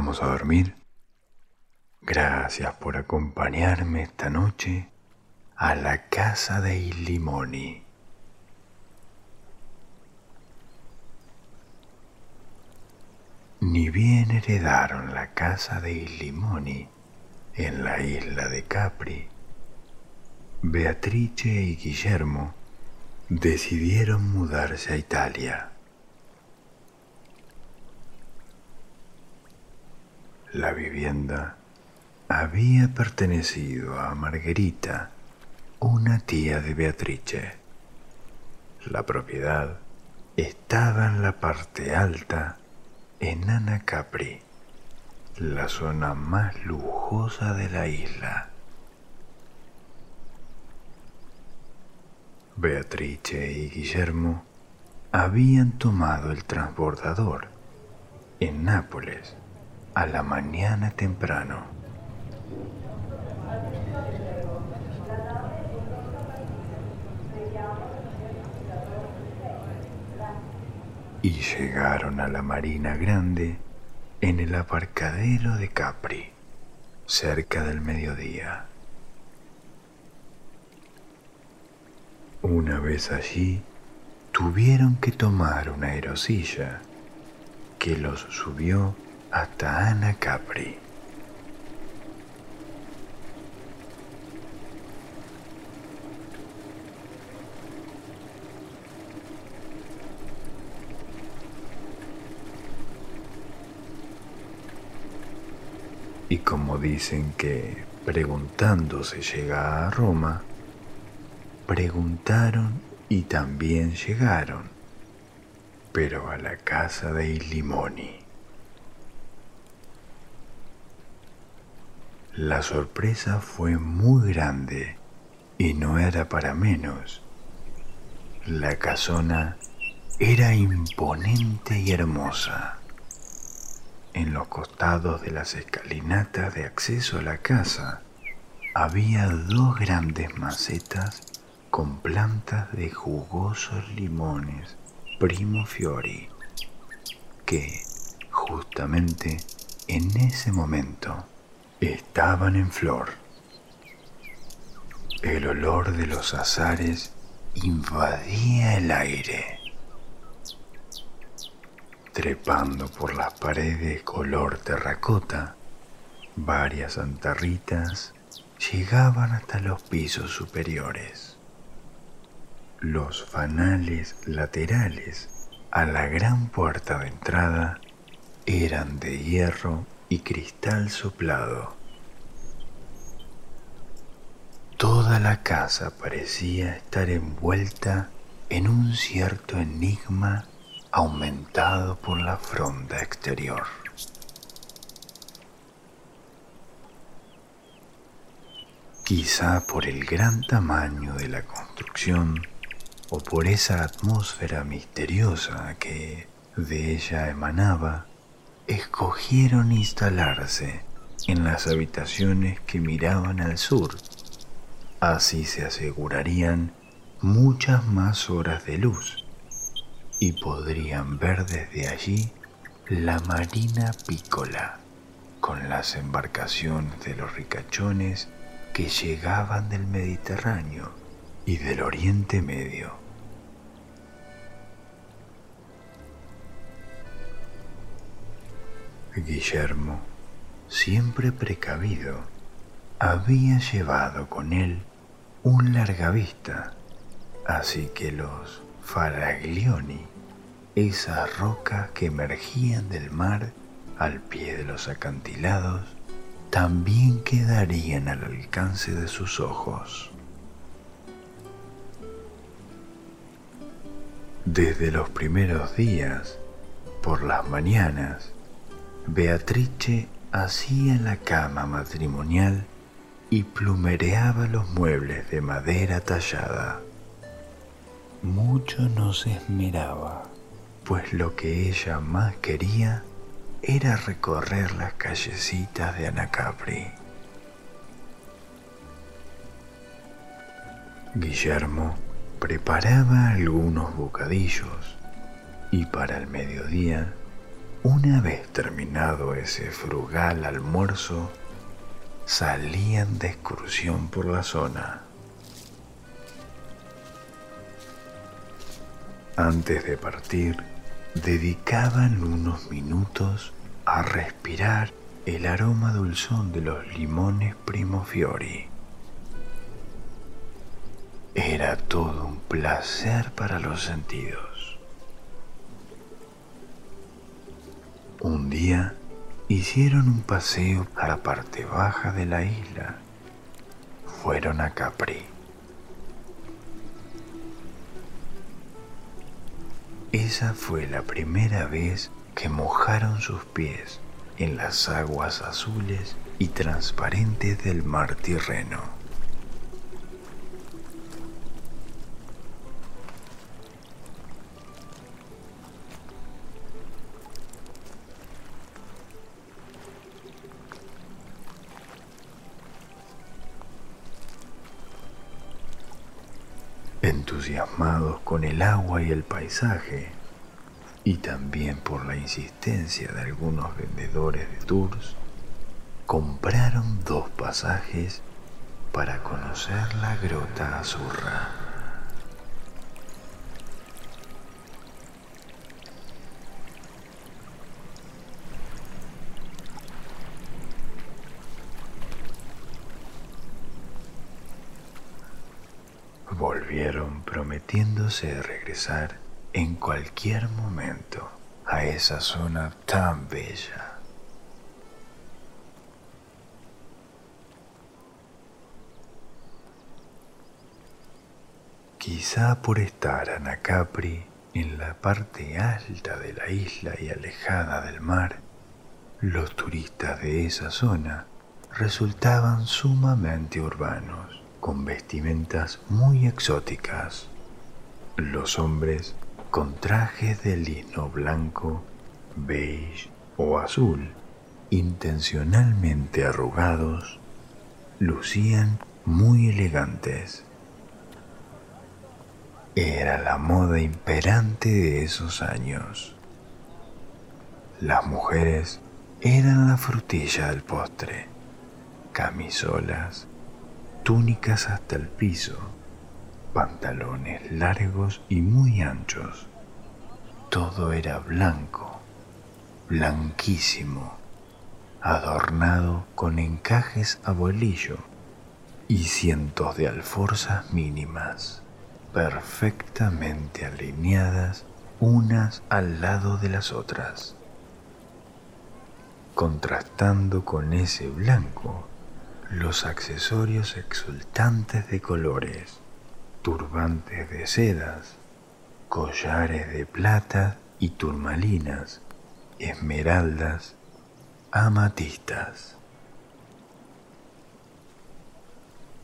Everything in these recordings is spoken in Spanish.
vamos a dormir? Gracias por acompañarme esta noche a la casa de Illimoni. Ni bien heredaron la casa de Illimoni en la isla de Capri, Beatrice y Guillermo decidieron mudarse a Italia. La vivienda había pertenecido a Margherita, una tía de Beatrice. La propiedad estaba en la parte alta, en Anacapri, la zona más lujosa de la isla. Beatrice y Guillermo habían tomado el transbordador en Nápoles a la mañana temprano. Y llegaron a la Marina Grande en el aparcadero de Capri, cerca del mediodía. Una vez allí, tuvieron que tomar una aerosilla que los subió hasta Ana Capri. Y como dicen que preguntando se llega a Roma, preguntaron y también llegaron, pero a la casa de Ilimoni. La sorpresa fue muy grande y no era para menos. La casona era imponente y hermosa. En los costados de las escalinatas de acceso a la casa había dos grandes macetas con plantas de jugosos limones primo fiori que justamente en ese momento estaban en flor. El olor de los azares invadía el aire. Trepando por las paredes color terracota, varias antarritas llegaban hasta los pisos superiores. Los fanales laterales a la gran puerta de entrada eran de hierro y cristal soplado. Toda la casa parecía estar envuelta en un cierto enigma aumentado por la fronda exterior. Quizá por el gran tamaño de la construcción o por esa atmósfera misteriosa que de ella emanaba, escogieron instalarse en las habitaciones que miraban al sur. Así se asegurarían muchas más horas de luz y podrían ver desde allí la marina pícola con las embarcaciones de los ricachones que llegaban del Mediterráneo y del Oriente Medio. Guillermo, siempre precavido, había llevado con él un largavista, así que los faraglioni, esas rocas que emergían del mar al pie de los acantilados, también quedarían al alcance de sus ojos. Desde los primeros días, por las mañanas, Beatrice hacía la cama matrimonial y plumereaba los muebles de madera tallada. Mucho no se esmeraba, pues lo que ella más quería era recorrer las callecitas de Anacapri. Guillermo preparaba algunos bocadillos y para el mediodía Una vez terminado ese frugal almuerzo, salían de excursión por la zona. Antes de partir, dedicaban unos minutos a respirar el aroma dulzón de los limones Primo Fiori. Era todo un placer para los sentidos. Un día hicieron un paseo a la parte baja de la isla. Fueron a Capri. Esa fue la primera vez que mojaron sus pies en las aguas azules y transparentes del mar Tirreno. Con el agua y el paisaje, y también por la insistencia de algunos vendedores de tours, compraron dos pasajes para conocer la Grota Azurra. Prometiéndose regresar en cualquier momento a esa zona tan bella. Quizá por estar Anacapri en la parte alta de la isla y alejada del mar, los turistas de esa zona resultaban sumamente urbanos, con vestimentas muy exóticas. Los hombres con trajes de lino blanco, beige o azul, intencionalmente arrugados, lucían muy elegantes. Era la moda imperante de esos años. Las mujeres eran la frutilla del postre, camisolas, túnicas hasta el piso, pantalones largos y muy anchos. Todo era blanco, blanquísimo, adornado con encajes a bolillo y cientos de alforzas mínimas, perfectamente alineadas unas al lado de las otras. Contrastando con ese blanco, los accesorios exultantes de colores, turbantes de sedas, collares de plata y turmalinas, esmeraldas, amatistas.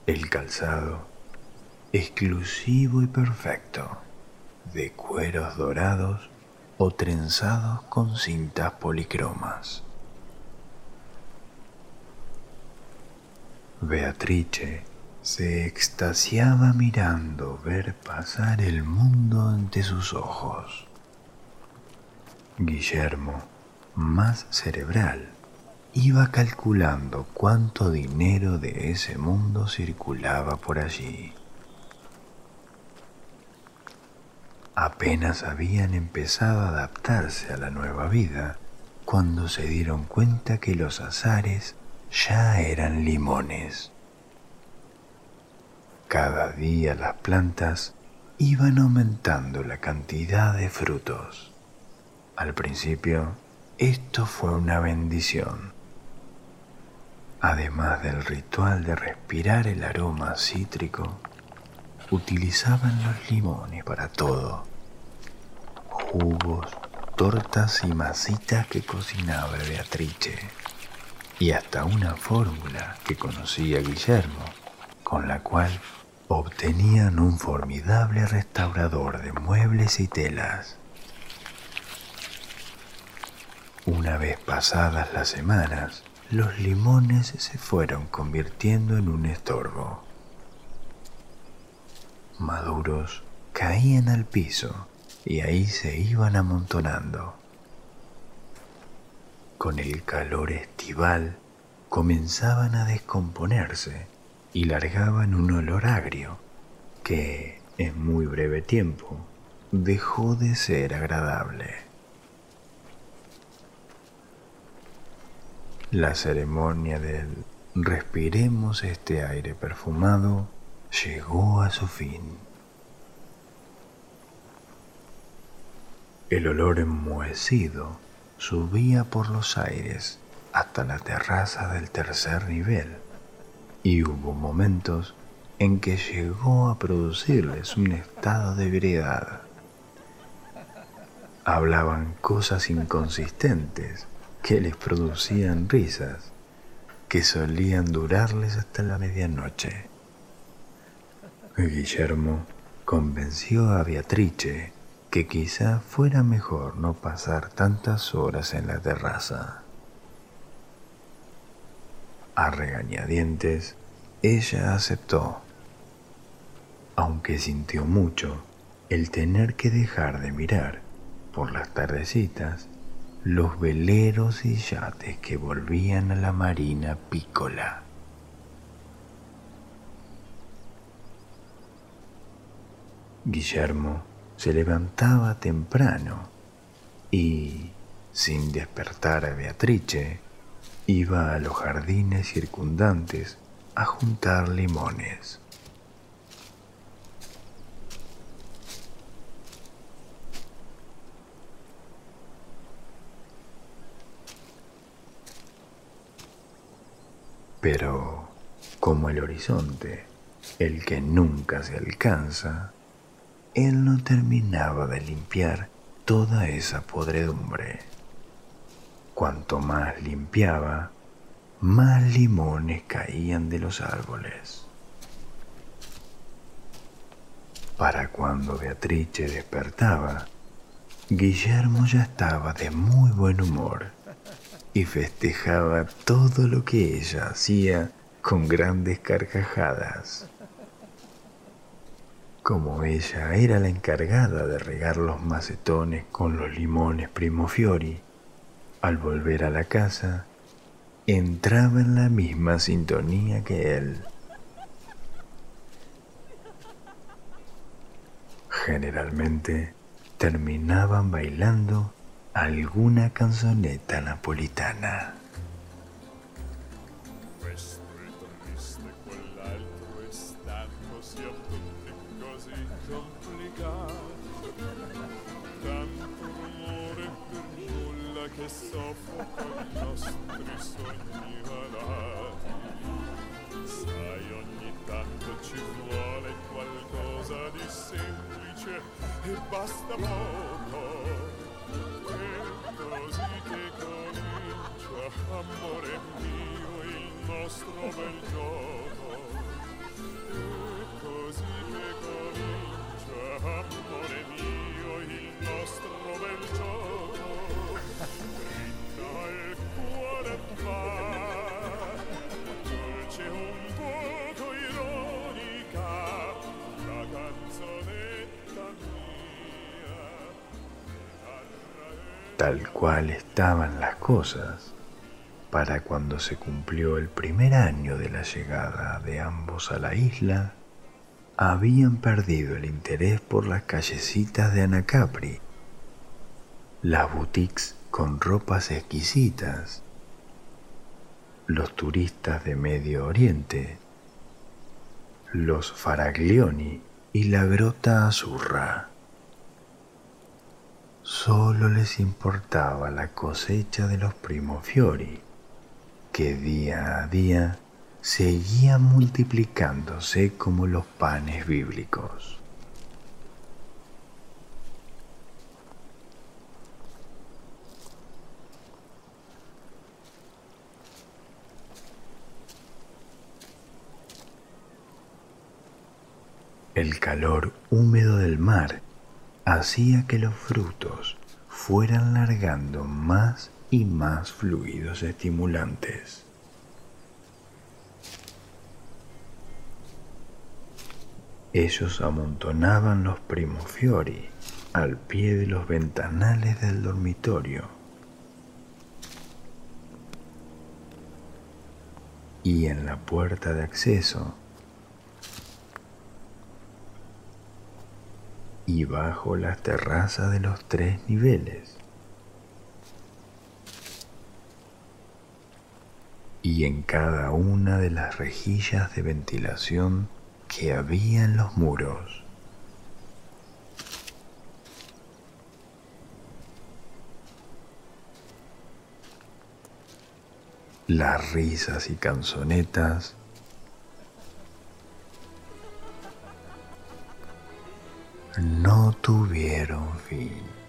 El calzado, exclusivo y perfecto, de cueros dorados o trenzados con cintas policromas. Beatrice se extasiaba mirando ver pasar el mundo ante sus ojos. Guillermo, más cerebral, iba calculando cuánto dinero de ese mundo circulaba por allí. Apenas habían empezado a adaptarse a la nueva vida cuando se dieron cuenta que los azares ya eran limones. Cada día las plantas iban aumentando la cantidad de frutos. Al principio, esto fue una bendición. Además del ritual de respirar el aroma cítrico, utilizaban los limones para todo. Jugos, tortas y masitas que cocinaba Beatrice. Y hasta una fórmula que conocía Guillermo, con la cual obtenían un formidable restaurador de muebles y telas. Una vez pasadas las semanas, los limones se fueron convirtiendo en un estorbo. Maduros caían al piso y ahí se iban amontonando. con el calor estival comenzaban a descomponerse y largaban un olor agrio que en muy breve tiempo dejó de ser agradable. La ceremonia del respiremos este aire perfumado llegó a su fin. El olor enmohecido subía por los aires hasta la terraza del tercer nivel y hubo momentos en que llegó a producirles un estado de ebriedad. Hablaban cosas inconsistentes que les producían risas que solían durarles hasta la medianoche. Guillermo convenció a Beatrice que quizá fuera mejor no pasar tantas horas en la terraza. A regañadientes, ella aceptó, aunque sintió mucho el tener que dejar de mirar por las tardecitas los veleros y yates que volvían a la marina pícola. Guillermo se levantaba temprano y, sin despertar a Beatrice, iba a los jardines circundantes a juntar limones. Pero como el horizonte, el que nunca se alcanza, él no terminaba de limpiar toda esa podredumbre. Cuanto más limpiaba, más limones caían de los árboles. Para cuando Beatrice despertaba, Guillermo ya estaba de muy buen humor y festejaba todo lo que ella hacía con grandes carcajadas. Como ella era la encargada de regar los macetones con los limones Primo Fiori, al volver a la casa, entraba en la misma sintonía que él. Generalmente terminaban bailando alguna canzonetta napolitana. Soffoca i nostri sogni malati. Sai, ogni tanto ci vuole qualcosa di semplice e basta poco. E così che comincia, amore mio, il nostro bel gioco. E così che comincia, amore mio, il nostro bel gioco. Tal cual estaban las cosas para cuando se cumplió el primer año de la llegada de ambos a la isla, habían perdido el interés por las callecitas de Anacapri, las boutiques con ropas exquisitas, los turistas de Medio Oriente, los Faraglioni y la Grota Azurra. Solo les importaba la cosecha de los Primofiori, que día a día seguía multiplicándose como los panes bíblicos. El calor húmedo del mar hacía que los frutos fueran largando más y más fluidos estimulantes. Ellos amontonaban los primofiori al pie de los ventanales del dormitorio. Y en la puerta de acceso y bajo las terrazas de los tres niveles. Y en cada una de las rejillas de ventilación que había en los muros. Las risas y canzonetas no tuvieron fin.